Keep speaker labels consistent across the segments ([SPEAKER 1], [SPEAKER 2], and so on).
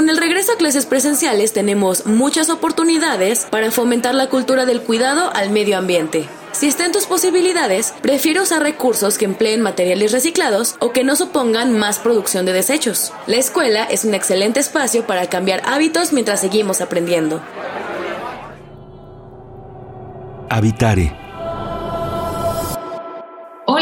[SPEAKER 1] Con el regreso a clases presenciales tenemos muchas oportunidades para fomentar la cultura del cuidado al medio ambiente. Si está en tus posibilidades, prefiero usar recursos que empleen materiales reciclados o que no supongan más producción de desechos. La escuela es un excelente espacio para cambiar hábitos mientras seguimos aprendiendo.
[SPEAKER 2] Habitare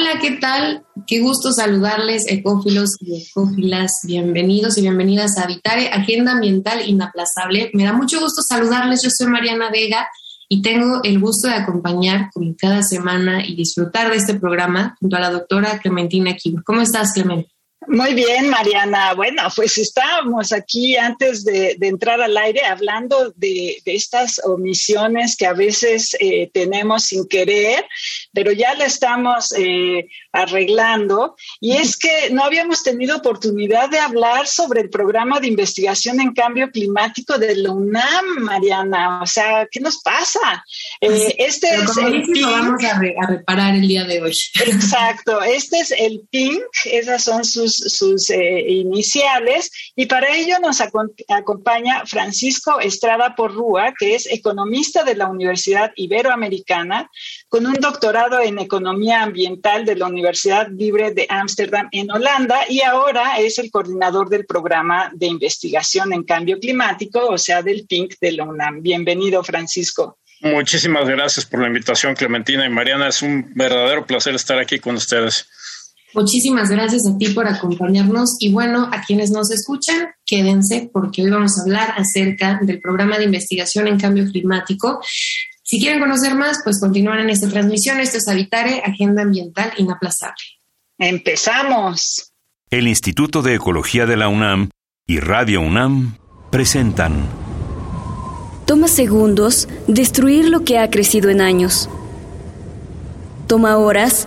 [SPEAKER 3] Hola, ¿qué tal? Qué gusto saludarles, ecófilos y ecófilas. Bienvenidos y bienvenidas a Habitare, Agenda Ambiental Inaplazable. Me da mucho gusto saludarles. Yo soy Mariana Vega y tengo el gusto de acompañar con cada semana y disfrutar de este programa junto a la doctora Clementina Kibo. ¿Cómo estás, Clemente?
[SPEAKER 4] Muy bien, Mariana. Bueno, pues estábamos aquí antes de, entrar al aire hablando de, estas omisiones que a veces eh, tenemos sin querer, pero ya la estamos eh, arreglando. Y es que no habíamos tenido oportunidad de hablar sobre el programa de investigación en cambio climático de la UNAM, Mariana. O sea, ¿qué nos pasa?
[SPEAKER 3] Eh, este es el PINC. vamos a, a reparar el día de hoy.
[SPEAKER 4] Exacto. Este es el PINC. Esas son sus sus, eh, iniciales y para ello nos acompaña Francisco Estrada Porrúa, que es economista de la Universidad Iberoamericana, con un doctorado en Economía Ambiental de la Universidad Libre de Ámsterdam en Holanda y ahora es el coordinador del programa de investigación en cambio climático, o sea, del PINC de la UNAM. Bienvenido, Francisco.
[SPEAKER 5] Muchísimas gracias por la invitación, Clementina y Mariana. Es un verdadero placer estar aquí con ustedes.
[SPEAKER 3] Muchísimas gracias a ti por acompañarnos y bueno, a quienes nos escuchan, quédense porque hoy vamos a hablar acerca del programa de investigación en cambio climático. Si quieren conocer más, pues continúan en esta transmisión. Esto es Habitare, Agenda Ambiental Inaplazable.
[SPEAKER 4] Empezamos.
[SPEAKER 2] El Instituto de Ecología de la UNAM y Radio UNAM presentan.
[SPEAKER 6] Toma segundos destruir lo que ha crecido en años. Toma horas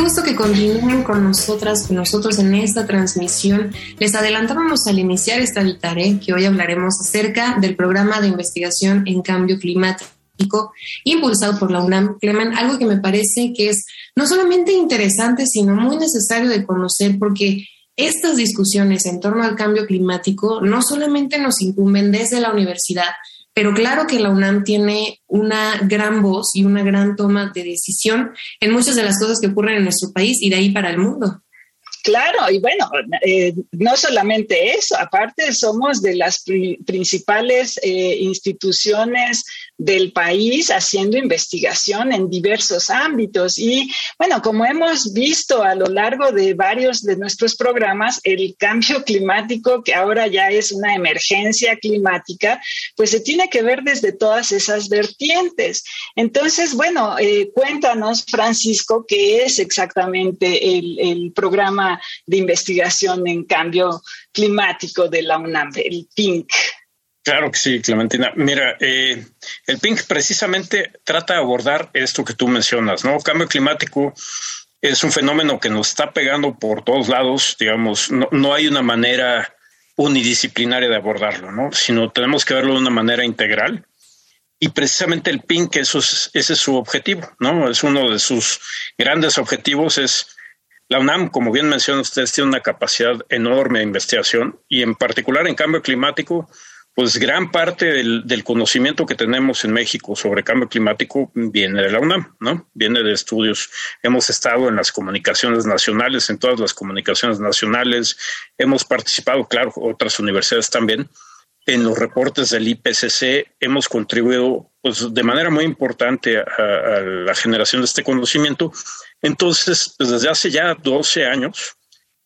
[SPEAKER 3] Gusto que continúen con nosotras, con nosotros en esta transmisión. Les adelantábamos al iniciar esta Vitare que hoy hablaremos acerca del programa de investigación en cambio climático impulsado por la UNAM, Clemen, algo que me parece que es no solamente interesante, sino muy necesario de conocer porque estas discusiones en torno al cambio climático no solamente nos incumben desde la universidad, pero claro que la UNAM tiene una gran voz y una gran toma de decisión en muchas de las cosas que ocurren en nuestro país y de ahí para el mundo.
[SPEAKER 4] Claro, y bueno, eh, no solamente eso, aparte somos de las principales eh, instituciones del país haciendo investigación en diversos ámbitos. Y bueno, como hemos visto a lo largo de varios de nuestros programas, el cambio climático, que ahora ya es una emergencia climática, pues se tiene que ver desde todas esas vertientes. Entonces, bueno, eh, cuéntanos, Francisco, qué es exactamente el, programa de investigación en cambio climático de la UNAM, el PINC.
[SPEAKER 5] Claro que sí, Clementina. Mira, eh, el PINC precisamente trata de abordar esto que tú mencionas, ¿no? Cambio climático es un fenómeno que nos está pegando por todos lados, digamos, no, no hay una manera unidisciplinaria de abordarlo, ¿no? Sino tenemos que verlo de una manera integral. Y precisamente el PINC, eso es, ese es su objetivo, ¿no? Es uno de sus grandes objetivos, es la UNAM, como bien menciona ustedes, tiene una capacidad enorme de investigación y en particular en cambio climático, pues gran parte del, conocimiento que tenemos en México sobre cambio climático viene de la UNAM, ¿no? Viene de estudios. Hemos estado en las comunicaciones nacionales, en todas las comunicaciones nacionales. Hemos participado, claro, otras universidades también. En los reportes del IPCC hemos contribuido pues, de manera muy importante a, a la generación de este conocimiento. Entonces, pues, desde hace ya 12 años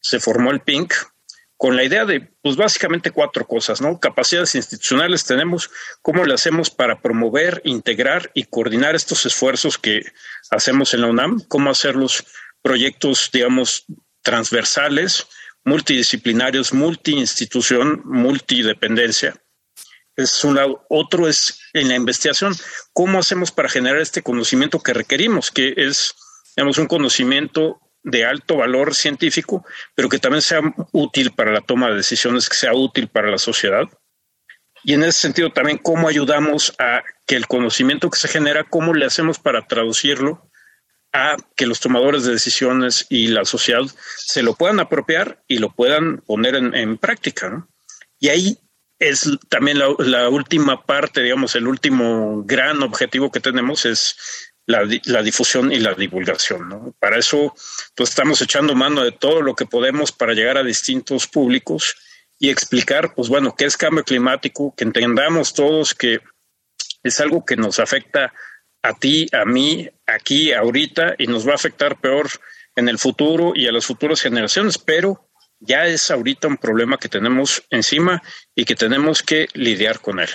[SPEAKER 5] se formó el PINC, con la idea de, pues básicamente cuatro cosas, ¿no? Capacidades institucionales tenemos, cómo le hacemos para promover, integrar y coordinar estos esfuerzos que hacemos en la UNAM, cómo hacer los proyectos, digamos, transversales, multidisciplinarios, multiinstitución, multidependencia. Es un lado. Otro es en la investigación, cómo hacemos para generar este conocimiento que requerimos, que es, digamos, un conocimiento de alto valor científico, pero que también sea útil para la toma de decisiones, que sea útil para la sociedad. Y en ese sentido también cómo ayudamos a que el conocimiento que se genera, cómo le hacemos para traducirlo a que los tomadores de decisiones y la sociedad se lo puedan apropiar y lo puedan poner en, práctica. Y ahí es también la, la, última parte, digamos, el último gran objetivo que tenemos es la, difusión y la divulgación. Para eso, pues estamos echando mano de todo lo que podemos para llegar a distintos públicos y explicar, pues bueno, qué es cambio climático, que entendamos todos que es algo que nos afecta a ti, a mí, aquí, ahorita, y nos va a afectar peor en el futuro y a las futuras generaciones, pero ya es ahorita un problema que tenemos encima y que tenemos que lidiar con él.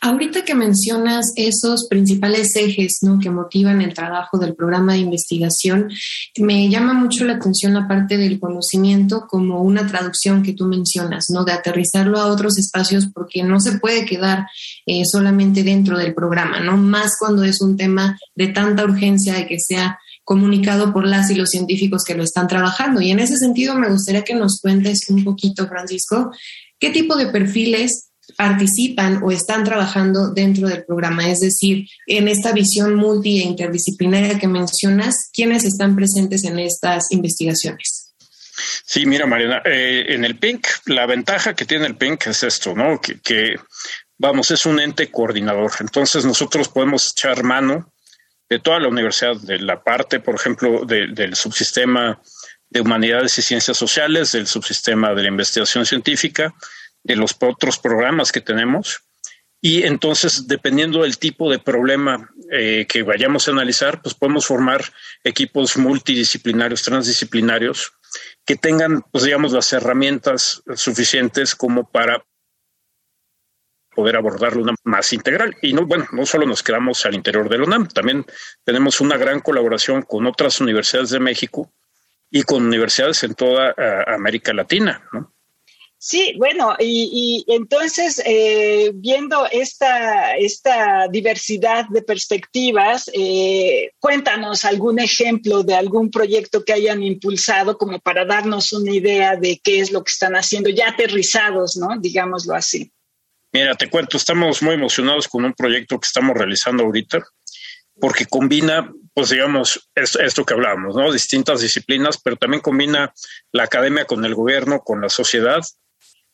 [SPEAKER 3] Ahorita que mencionas esos principales ejes ¿no? que motivan el trabajo del programa de investigación, me llama mucho la atención la parte del conocimiento como una traducción que tú mencionas, ¿no? de aterrizarlo a otros espacios porque no se puede quedar eh, solamente dentro del programa, ¿no? más cuando es un tema de tanta urgencia de que sea comunicado por las y los científicos que lo están trabajando. Y en ese sentido me gustaría que nos cuentes un poquito, Francisco, qué tipo de perfiles participan o están trabajando dentro del programa, es decir, en esta visión multi e interdisciplinaria que mencionas, ¿quiénes están presentes en estas investigaciones?
[SPEAKER 5] Sí, mira, Mariana, eh, en el PINC, la ventaja que tiene el PINC es esto, ¿no? Que, vamos, es un ente coordinador. Entonces nosotros podemos echar mano de toda la universidad, de la parte, por ejemplo, del subsistema de humanidades y ciencias sociales, del subsistema de la investigación científica, de los otros programas que tenemos. Y entonces, dependiendo del tipo de problema eh, que vayamos a analizar, pues podemos formar equipos multidisciplinarios, transdisciplinarios, que tengan, pues digamos, las herramientas suficientes como para poder abordarlo una más integral. Y no, bueno, no solo nos quedamos al interior del UNAM, también tenemos una gran colaboración con otras universidades de México y con universidades en toda eh, América Latina, ¿no?
[SPEAKER 4] Sí, bueno, y, entonces eh, viendo esta, esta diversidad de perspectivas, eh, cuéntanos algún ejemplo de algún proyecto que hayan impulsado como para darnos una idea de qué es lo que están haciendo, ya aterrizados, ¿no? Digámoslo así.
[SPEAKER 5] Mira, te cuento, estamos muy emocionados con un proyecto que estamos realizando ahorita, porque combina, pues digamos, esto, esto que hablábamos, ¿no? Distintas disciplinas, pero también combina la academia con el gobierno, con la sociedad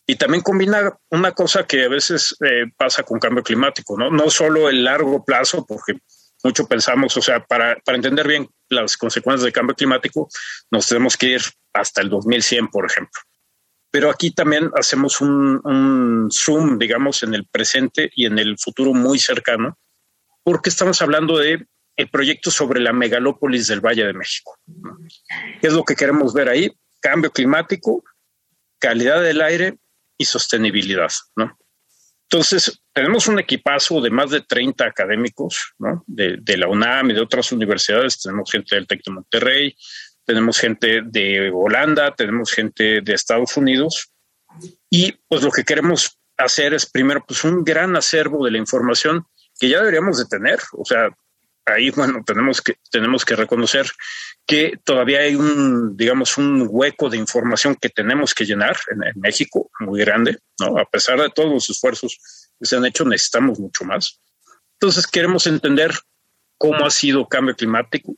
[SPEAKER 5] y también combina una cosa que a veces eh, pasa con cambio climático, ¿no? No solo el largo plazo, porque mucho pensamos, o sea, para, para entender bien las consecuencias del cambio climático, nos tenemos que ir hasta el 2100, por ejemplo. Pero aquí también hacemos un, un zoom, digamos, en el presente y en el futuro muy cercano, porque estamos hablando de el proyecto sobre la megalópolis del Valle de México. ¿Qué es lo que queremos ver ahí? Cambio climático, calidad del aire y sostenibilidad, ¿no? Entonces, tenemos un equipazo de más de 30 académicos, ¿no? De, la UNAM y de otras universidades. Tenemos gente del TEC de Monterrey, tenemos gente de Holanda, tenemos gente de Estados Unidos. Y pues lo que queremos hacer es primero, pues un gran acervo de la información que ya deberíamos de tener. O sea, ahí, bueno, tenemos que, tenemos que reconocer que todavía hay un, digamos, un hueco de información que tenemos que llenar en, México muy grande, ¿no? A pesar de todos los esfuerzos que se han hecho, necesitamos mucho más. Entonces queremos entender cómo ha sido el cambio climático,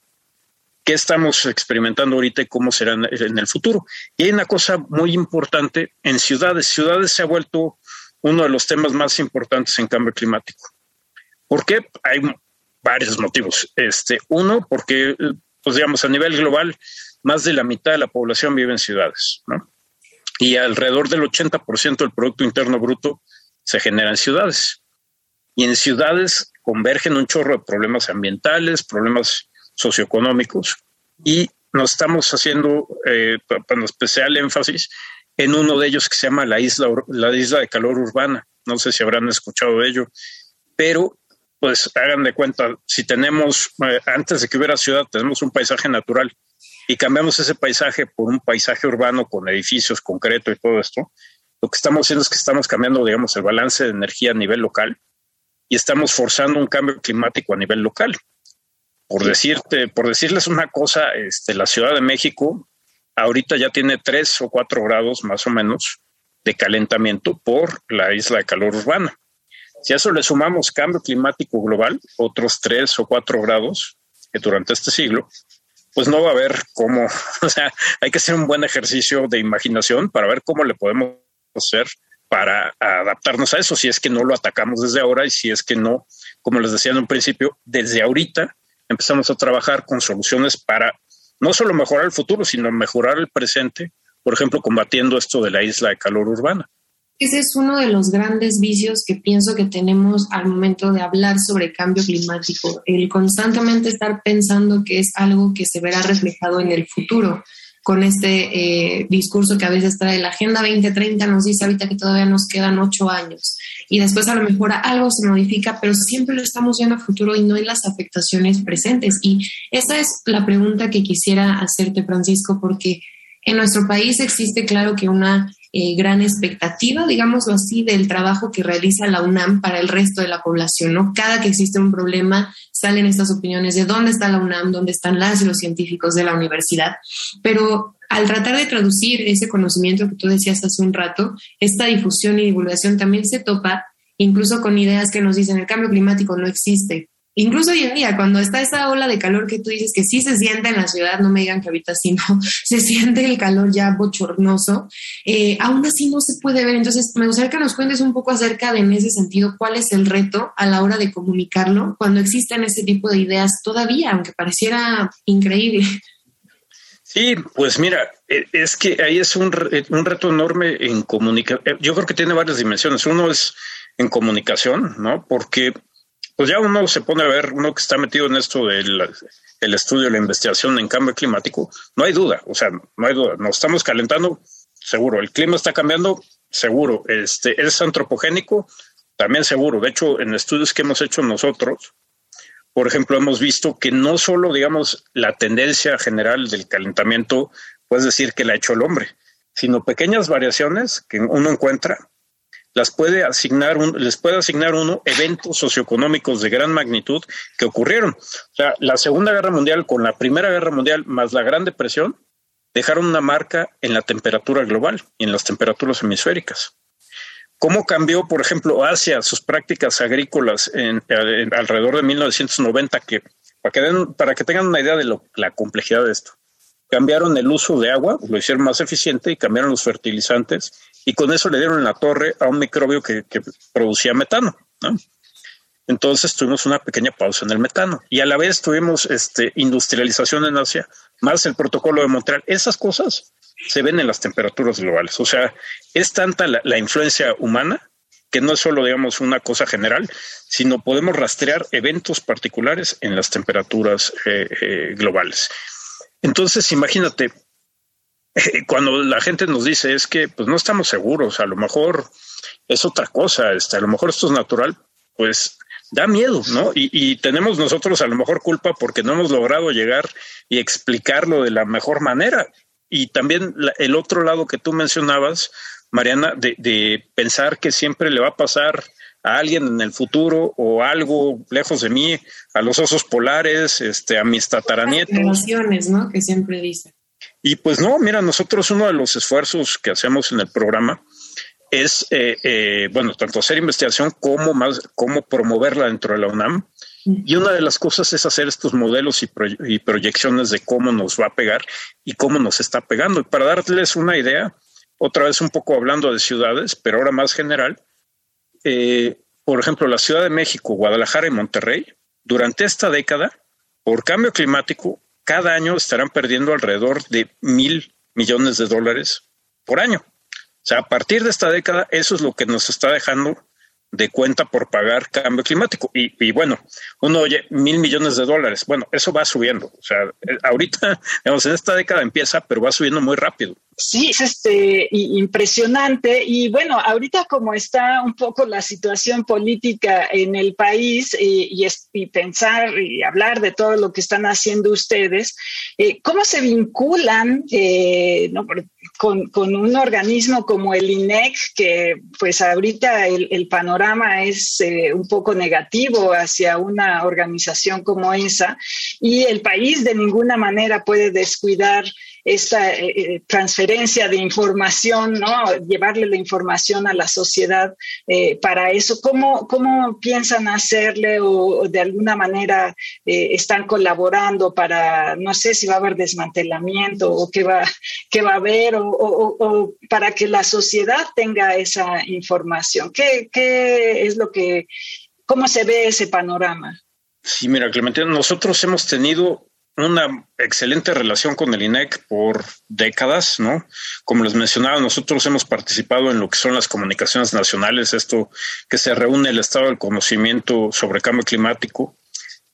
[SPEAKER 5] qué estamos experimentando ahorita y cómo será en el futuro. Y hay una cosa muy importante en ciudades. Ciudades se ha vuelto uno de los temas más importantes en cambio climático. ¿Por qué? Hay varios motivos. Este, uno, porque pues digamos, a nivel global, más de la mitad de la población vive en ciudades, ¿no? Y alrededor del 80% del Producto Interno Bruto se genera en ciudades. Y en ciudades convergen un chorro de problemas ambientales, problemas socioeconómicos, y nos estamos haciendo, eh, especial énfasis en uno de ellos que se llama la isla, la isla de calor urbana. No sé si habrán escuchado ello, pero pues hagan de cuenta, si tenemos, eh, antes de que hubiera ciudad, tenemos un paisaje natural y cambiamos ese paisaje por un paisaje urbano con edificios, concreto y todo esto, lo que estamos haciendo es que estamos cambiando, digamos, el balance de energía a nivel local y estamos forzando un cambio climático a nivel local. Por decirte, por decirles una cosa, este, la Ciudad de México ahorita ya tiene tres o cuatro grados más o menos de calentamiento por la isla de calor urbana. Si a eso le sumamos cambio climático global, otros tres o cuatro grados que durante este siglo, pues no va a haber cómo, o sea, hay que hacer un buen ejercicio de imaginación para ver cómo le podemos hacer para adaptarnos a eso, si es que no lo atacamos desde ahora y si es que no, como les decía en un principio, desde ahorita empezamos a trabajar con soluciones para no solo mejorar el futuro, sino mejorar el presente, por ejemplo, combatiendo esto de la isla de calor urbana.
[SPEAKER 3] Ese es uno de los grandes vicios que pienso que tenemos al momento de hablar sobre cambio climático, el constantemente estar pensando que es algo que se verá reflejado en el futuro con este eh, discurso que a veces trae la Agenda 2030, nos dice ahorita que todavía nos quedan ocho años y después a lo mejor algo se modifica, pero siempre lo estamos viendo a futuro y no en las afectaciones presentes. Y esa es la pregunta que quisiera hacerte, Francisco, porque en nuestro país existe, claro, que una eh, gran expectativa, digámoslo así, del trabajo que realiza la UNAM para el resto de la población, ¿no? Cada que existe un problema salen estas opiniones de dónde está la UNAM, dónde están las y los científicos de la universidad, pero al tratar de traducir ese conocimiento que tú decías hace un rato, esta difusión y divulgación también se topa incluso con ideas que nos dicen el cambio climático no existe, incluso hoy en día, cuando está esa ola de calor que tú dices que sí se siente en la ciudad, no me digan que ahorita sí, no, se siente el calor ya bochornoso, eh, aún así no se puede ver. Entonces, me gustaría que nos cuentes un poco acerca de, en ese sentido, cuál es el reto a la hora de comunicarlo cuando existen ese tipo de ideas todavía, aunque pareciera increíble.
[SPEAKER 5] Sí, pues mira, e, es que ahí es un, un reto enorme en comunicar. Eh, yo creo que tiene varias dimensiones. Uno es en comunicación, ¿no? Porque pues ya uno se pone a ver, uno que está metido en esto del el estudio, la investigación en cambio climático, no hay duda, o sea, no hay duda, nos estamos calentando, seguro, el clima está cambiando, seguro, este, es antropogénico, también seguro, de hecho, en estudios que hemos hecho nosotros, por ejemplo, hemos visto que no solo, digamos, la tendencia general del calentamiento, puedes decir que la ha hecho el hombre, sino pequeñas variaciones que uno encuentra las puede asignar les puede asignar uno eventos socioeconómicos de gran magnitud que ocurrieron. O sea, la Segunda Guerra Mundial con la Primera Guerra Mundial más la Gran Depresión dejaron una marca en la temperatura global y en las temperaturas hemisféricas. ¿Cómo cambió, por ejemplo, Asia sus prácticas agrícolas en, alrededor de 1990? Que, para, que para que tengan una idea de la complejidad de esto. Cambiaron el uso de agua, lo hicieron más eficiente y cambiaron los fertilizantes y con eso le dieron la torre a un microbio que, producía metano. Entonces tuvimos una pequeña pausa en el metano y a la vez tuvimos este, industrialización en Asia, más el protocolo de Montreal. Esas cosas se ven en las temperaturas globales. O sea, es tanta la, influencia humana que no es solo, digamos, una cosa general, sino podemos rastrear eventos particulares en las temperaturas eh, eh, globales. Entonces, imagínate, cuando la gente nos dice es que pues no estamos seguros, a lo mejor es otra cosa, este, a lo mejor esto es natural, pues da miedo, ¿no? Y, tenemos nosotros a lo mejor culpa porque no hemos logrado llegar y explicarlo de la mejor manera. Y también el otro lado que tú mencionabas, Mariana, de, pensar que siempre le va a pasar a alguien en el futuro o algo lejos de mí, a los osos polares, este, a mis tataranietos.
[SPEAKER 3] ¿no? Que siempre dicen.
[SPEAKER 5] Y pues no, mira, nosotros uno de los esfuerzos que hacemos en el programa es, eh, eh, bueno, tanto hacer investigación como más, como promoverla dentro de la UNAM. Y una de las cosas es hacer estos modelos y, proyecciones de cómo nos va a pegar y cómo nos está pegando. Y para darles una idea, otra vez un poco hablando de ciudades, pero ahora más general, eh, por ejemplo, la Ciudad de México, Guadalajara y Monterrey, durante esta década, por cambio climático, cada año estarán perdiendo alrededor de mil millones de dólares por año. O sea, a partir de esta década, eso es lo que nos está dejando de cuenta por pagar cambio climático. Y, bueno, uno oye mil millones de dólares. Bueno, eso va subiendo. O sea, eh, ahorita, digamos, en esta década empieza, pero va subiendo muy rápido.
[SPEAKER 4] Sí, es este, impresionante. Y bueno, ahorita como está un poco la situación política en el país eh, y, y, pensar y hablar de todo lo que están haciendo ustedes, eh, ¿cómo se vinculan con, un organismo como el INEC, que pues ahorita el, el panorama es eh, un poco negativo hacia una organización como esa y el país de ninguna manera puede descuidar esta eh, eh, transferencia de información, ¿no? Llevarle la información a la sociedad para eso. ¿Cómo, ¿Cómo piensan hacerle o, de alguna manera están colaborando para, no sé si va a haber desmantelamiento o qué va, qué va a haber o, o para que la sociedad tenga esa información? ¿Qué, qué es lo que, cómo se ve ese panorama?
[SPEAKER 5] Sí, mira, Clementina, nosotros hemos tenido una excelente relación con el INEC por décadas, ¿no? Como les mencionaba, nosotros hemos participado en lo que son las comunicaciones nacionales, esto que se reúne el estado del conocimiento sobre cambio climático,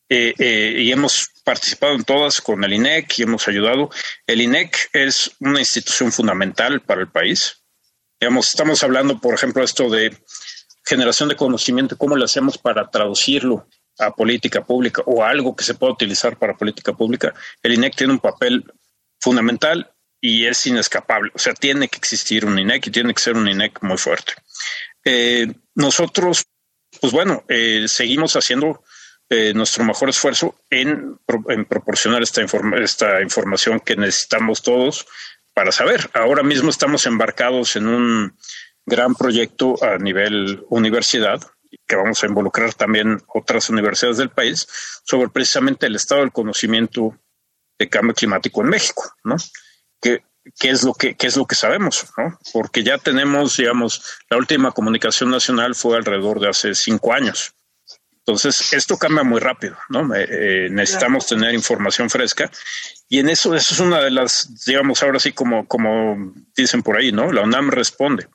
[SPEAKER 5] eh, eh, y hemos participado en todas con el INEC y hemos ayudado. El INEC es una institución fundamental para el país. Digamos, estamos hablando, por ejemplo, esto de generación de conocimiento, cómo lo hacemos para traducirlo a política pública o algo que se pueda utilizar para política pública, el INEC tiene un papel fundamental y es inescapable. O sea, tiene que existir un INEC y tiene que ser un INEC muy fuerte. Eh, nosotros, pues bueno, eh, seguimos haciendo eh, nuestro mejor esfuerzo en, proporcionar esta, esta información que necesitamos todos para saber. Ahora mismo estamos embarcados en un gran proyecto a nivel universidad que vamos a involucrar también otras universidades del país sobre precisamente el estado del conocimiento de cambio climático en México, ¿no? ¿Qué, qué es lo que qué es lo que sabemos, ¿no? Porque ya tenemos, digamos, la última comunicación nacional fue alrededor de hace cinco años. Entonces, esto cambia muy rápido, ¿no? Eh, eh, necesitamos tener información fresca y en eso, eso es una de las, digamos, ahora sí, como, como dicen por ahí, ¿no? La UNAM responde.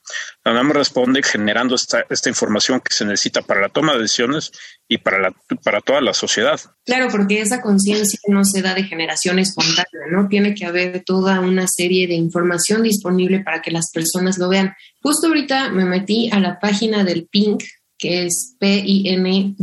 [SPEAKER 5] La UNAM responde generando esta, esta información que se necesita para la toma de decisiones y para, la, para toda la sociedad.
[SPEAKER 3] Claro, porque esa conciencia no se da de generación espontánea, ¿no? Tiene que haber toda una serie de información disponible para que las personas lo vean. Justo ahorita me metí a la página del PINC, que es pinc.unam.mx,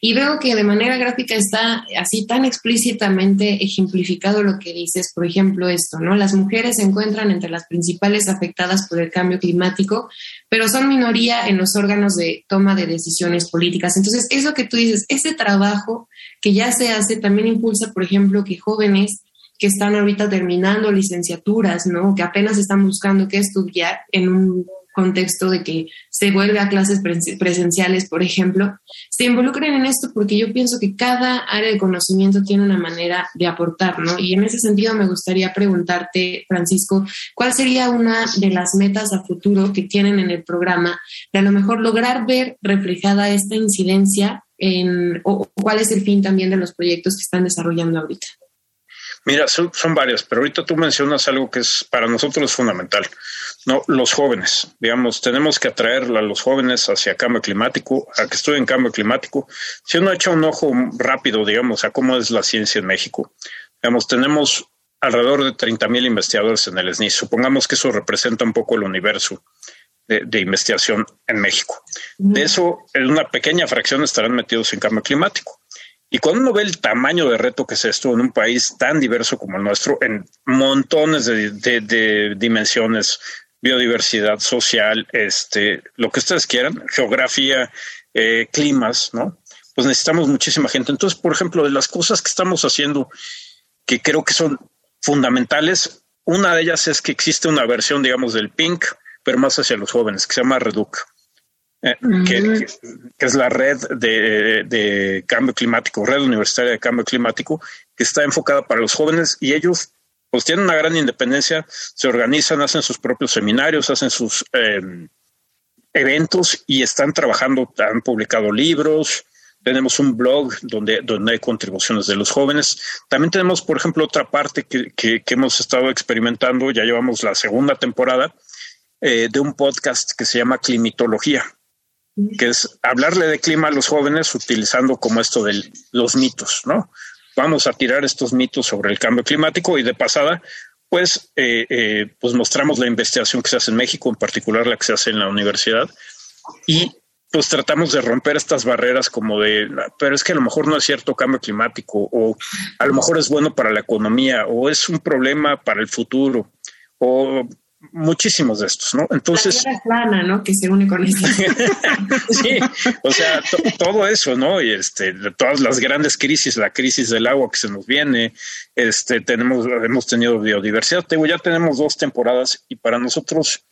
[SPEAKER 3] y veo que de manera gráfica está así tan explícitamente ejemplificado lo que dices, por ejemplo, esto, ¿no? Las mujeres se encuentran entre las principales afectadas por el cambio climático, pero son minoría en los órganos de toma de decisiones políticas. Entonces, eso que tú dices, ese trabajo que ya se hace también impulsa, por ejemplo, que jóvenes que están ahorita terminando licenciaturas, ¿no? Que apenas están buscando qué estudiar en un contexto de que se vuelve a clases presenciales, por ejemplo, se involucren en esto porque yo pienso que cada área de conocimiento tiene una manera de aportar, ¿no? Y en ese sentido me gustaría preguntarte, Francisco, ¿cuál sería una de las metas a futuro que tienen en el programa de a lo mejor lograr ver reflejada esta incidencia en, o cuál es el fin también de los proyectos que están desarrollando ahorita?
[SPEAKER 5] Mira, son, varias, pero ahorita tú mencionas algo que es para nosotros fundamental. No, los jóvenes, digamos, tenemos que atraer a los jóvenes hacia cambio climático, a que estudien cambio climático. Si uno echa un ojo rápido, digamos, a cómo es la ciencia en México, digamos, tenemos alrededor de 30 mil investigadores en el SNI. Supongamos que eso representa un poco el universo de, de investigación en México. De eso, una pequeña fracción estarán metidos en cambio climático. Y cuando uno ve el tamaño de reto que es esto en un país tan diverso como el nuestro, en montones de, dimensiones, biodiversidad social, este, lo que ustedes quieran, geografía, eh, climas, ¿no? Pues necesitamos muchísima gente. Entonces, por ejemplo, de las cosas que estamos haciendo que creo que son fundamentales, una de ellas es que existe una versión, digamos, del PINC, pero más hacia los jóvenes, que se llama REDUC. Eh, que, es la red de, cambio climático, red universitaria de cambio climático, que está enfocada para los jóvenes y ellos pues tienen una gran independencia, se organizan, hacen sus propios seminarios, hacen sus em, eventos y están trabajando, han publicado libros, tenemos un blog donde, donde hay contribuciones de los jóvenes. También tenemos, por ejemplo, otra parte que, que hemos estado experimentando, ya llevamos la segunda temporada, eh, de un podcast que se llama Climatología, que es hablarle de clima a los jóvenes utilizando como esto de los mitos, ¿no? Vamos a tirar estos mitos sobre el cambio climático y de pasada, pues, eh, eh, pues mostramos la investigación que se hace en México, en particular la que se hace en la universidad, y pues tratamos de romper estas barreras como de, pero es que a lo mejor no es cierto cambio climático o a lo mejor es bueno para la economía o es un problema para el futuro o muchísimos de estos, ¿no?
[SPEAKER 3] Entonces... La plana, ¿no? Que se une con esto.
[SPEAKER 5] sí, o sea, todo eso, ¿no? Y este, todas las grandes crisis, la crisis del agua que se nos viene, este, tenemos, hemos tenido biodiversidad, ya tenemos dos temporadas y para nosotros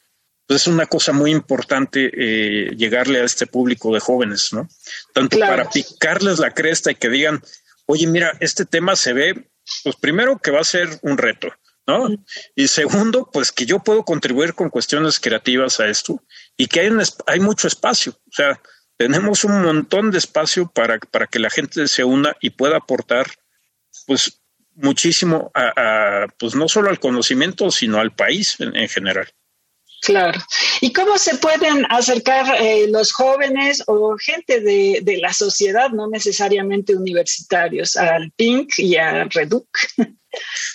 [SPEAKER 5] pues, es una cosa muy importante eh, llegarle a este público de jóvenes, ¿no? Tanto para picarles la cresta y que digan, oye, mira, este tema se ve, pues primero que va a ser un reto, ¿no? Y segundo, pues que yo puedo contribuir con cuestiones creativas a esto y que hay, un, hay mucho espacio, o sea, tenemos un montón de espacio para, para que la gente se una y pueda aportar, pues, muchísimo a, pues no solo al conocimiento, sino al país en general.
[SPEAKER 4] Claro. ¿Y cómo se pueden acercar eh, los jóvenes o gente de, la sociedad, no necesariamente universitarios, al PINC y a REDUC?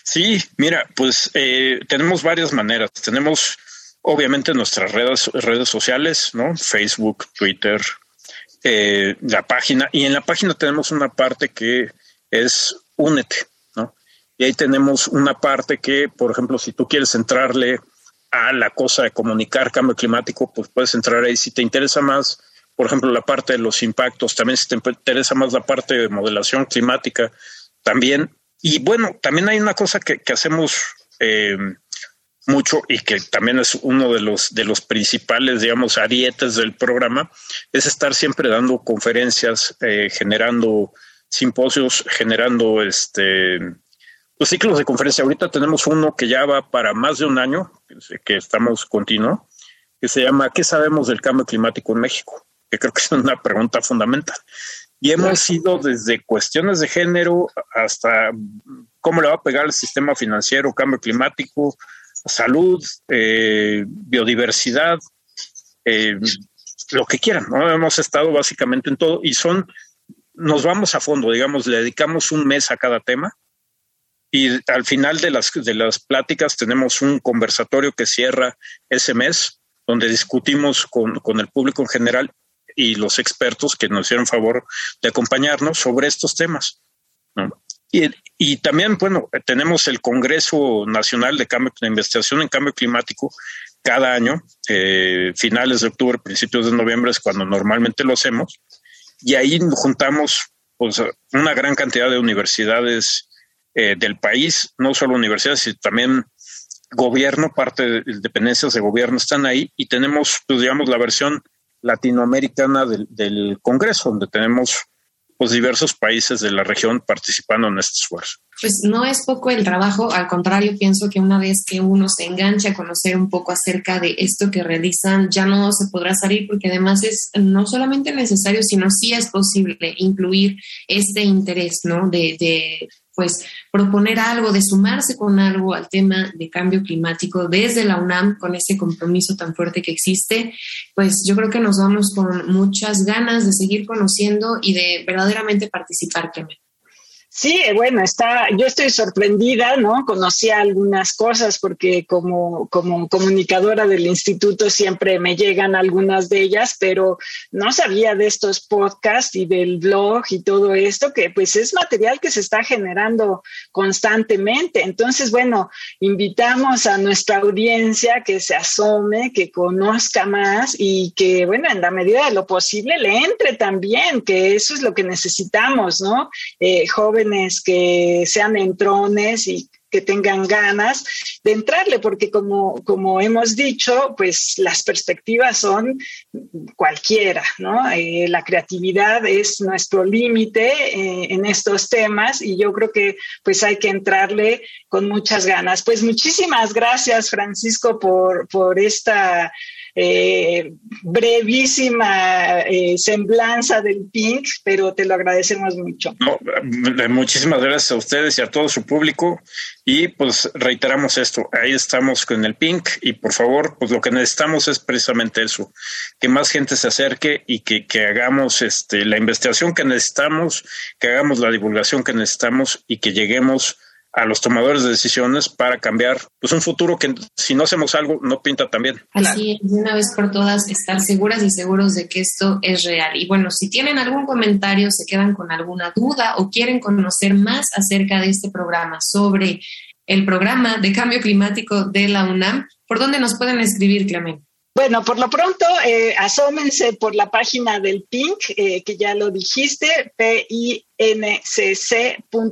[SPEAKER 5] Sí, mira, pues eh, tenemos varias maneras. Tenemos obviamente nuestras redes, redes sociales, ¿no? Facebook, Twitter, eh, la página. Y en la página tenemos una parte que es Únete, ¿no? Y ahí tenemos una parte que, por ejemplo, si tú quieres entrarle a la cosa de comunicar cambio climático, pues puedes entrar ahí. Si te interesa más, por ejemplo, la parte de los impactos, también si te interesa más la parte de modelación climática, también. Y bueno, también hay una cosa que, hacemos eh, mucho y que también es uno de los, de los principales, digamos, arietes del programa, es estar siempre dando conferencias, eh, generando simposios, generando este los ciclos de conferencia. Ahorita tenemos uno que ya va para más de un año, que estamos continuo, que se llama ¿Qué sabemos del cambio climático en México? Que creo que es una pregunta fundamental. Y hemos ido desde cuestiones de género hasta cómo le va a pegar el sistema financiero, cambio climático, salud, eh, biodiversidad, eh, lo que quieran. ¿no? Hemos estado básicamente en todo y son, nos vamos a fondo, digamos, le dedicamos un mes a cada tema y al final de las, de las pláticas tenemos un conversatorio que cierra ese mes, donde discutimos con, con el público en general y los expertos que nos hicieron favor de acompañarnos sobre estos temas. Y, y, también, bueno, tenemos el Congreso Nacional de Cambio de Investigación en Cambio Climático cada año, eh, finales de octubre, principios de noviembre es cuando normalmente lo hacemos, y ahí juntamos una gran cantidad de universidades eh, del país, no solo universidades, sino también gobierno, parte de dependencias de gobierno están ahí y tenemos, pues, digamos, la versión latinoamericana del, Congreso, donde tenemos pues diversos países de la región participando en este esfuerzo.
[SPEAKER 3] Pues no es poco el trabajo, al contrario, pienso que una vez que uno se engancha a conocer un poco acerca de esto que realizan, ya no se podrá salir porque además es no solamente necesario, sino sí es posible incluir este interés, ¿no? De, de pues proponer algo, de sumarse con algo al tema de cambio climático desde la UNAM, con ese compromiso tan fuerte que existe, pues yo creo que nos vamos con muchas ganas de seguir conociendo y de verdaderamente participar, Clemente.
[SPEAKER 4] Sí, bueno, está, yo estoy sorprendida, ¿no? Conocía algunas cosas porque como, como comunicadora del instituto siempre me llegan algunas de ellas, pero no sabía de estos podcasts y del blog y todo esto, que pues es material que se está generando constantemente. Entonces, bueno, invitamos a nuestra audiencia que se asome, que conozca más y que, bueno, en la medida de lo posible le entre también, que eso es lo que necesitamos, ¿no? Eh, que sean entrones y que tengan ganas de entrarle, porque como, como hemos dicho, pues las perspectivas son cualquiera, ¿no? Eh, la creatividad es nuestro límite eh, en estos temas y yo creo que pues hay que entrarle con muchas ganas. Pues muchísimas gracias, Francisco, por, por esta eh, brevísima eh, semblanza del PINC, pero te lo agradecemos mucho.
[SPEAKER 5] muchísimas gracias a ustedes y a todo su público. Y pues reiteramos esto, ahí estamos con el PINC y por favor, pues lo que necesitamos es precisamente eso, que más gente se acerque y que, que hagamos este, la investigación que necesitamos, que hagamos la divulgación que necesitamos y que lleguemos a los tomadores de decisiones para cambiar pues un futuro que si no hacemos algo no pinta tan bien.
[SPEAKER 3] Así es, de una vez por todas estar seguras y seguros de que esto es real. Y bueno, si tienen algún comentario, se quedan con alguna duda o quieren conocer más acerca de este programa sobre el programa de cambio climático de la UNAM, ¿por dónde nos pueden escribir, Clemente?
[SPEAKER 4] Bueno, por lo pronto, eh, asómense por la página del PINC, eh, que ya lo dijiste, PI ncc.unam.mx,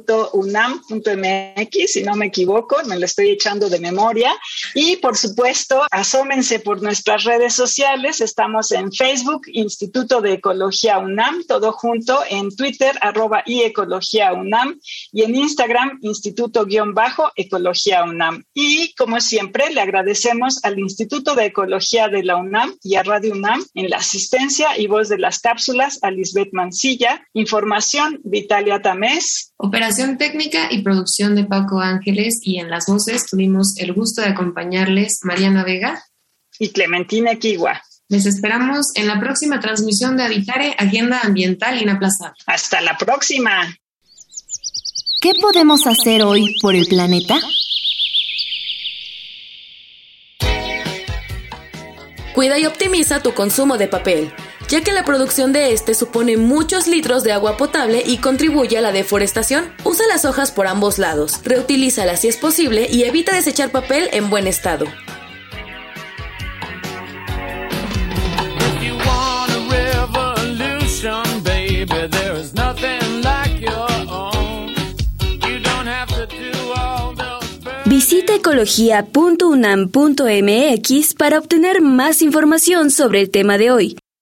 [SPEAKER 4] si no me equivoco, me lo estoy echando de memoria. Y por supuesto, asómense por nuestras redes sociales. Estamos en Facebook, Instituto de Ecología UNAM, todo junto, en Twitter, arroba y Ecología y en Instagram, Instituto-Ecología UNAM. Y como siempre, le agradecemos al Instituto de Ecología de la UNAM y a Radio UNAM en la asistencia y voz de las cápsulas a Lisbeth Mancilla, información, Italia Tamés.
[SPEAKER 3] Operación técnica y producción de Paco Ángeles y en las voces tuvimos el gusto de acompañarles Mariana Vega
[SPEAKER 4] y Clementina Kigua.
[SPEAKER 3] Les esperamos en la próxima transmisión de Habitare, Agenda Ambiental Inaplazable.
[SPEAKER 4] Hasta la próxima.
[SPEAKER 6] ¿Qué podemos hacer hoy por el planeta?
[SPEAKER 1] Cuida y optimiza tu consumo de papel ya que la producción de este supone muchos litros de agua potable y contribuye a la deforestación. Usa las hojas por ambos lados, reutilízalas si es posible y evita desechar papel en buen estado.
[SPEAKER 6] Visita ecología.unam.mx para obtener más información sobre el tema de hoy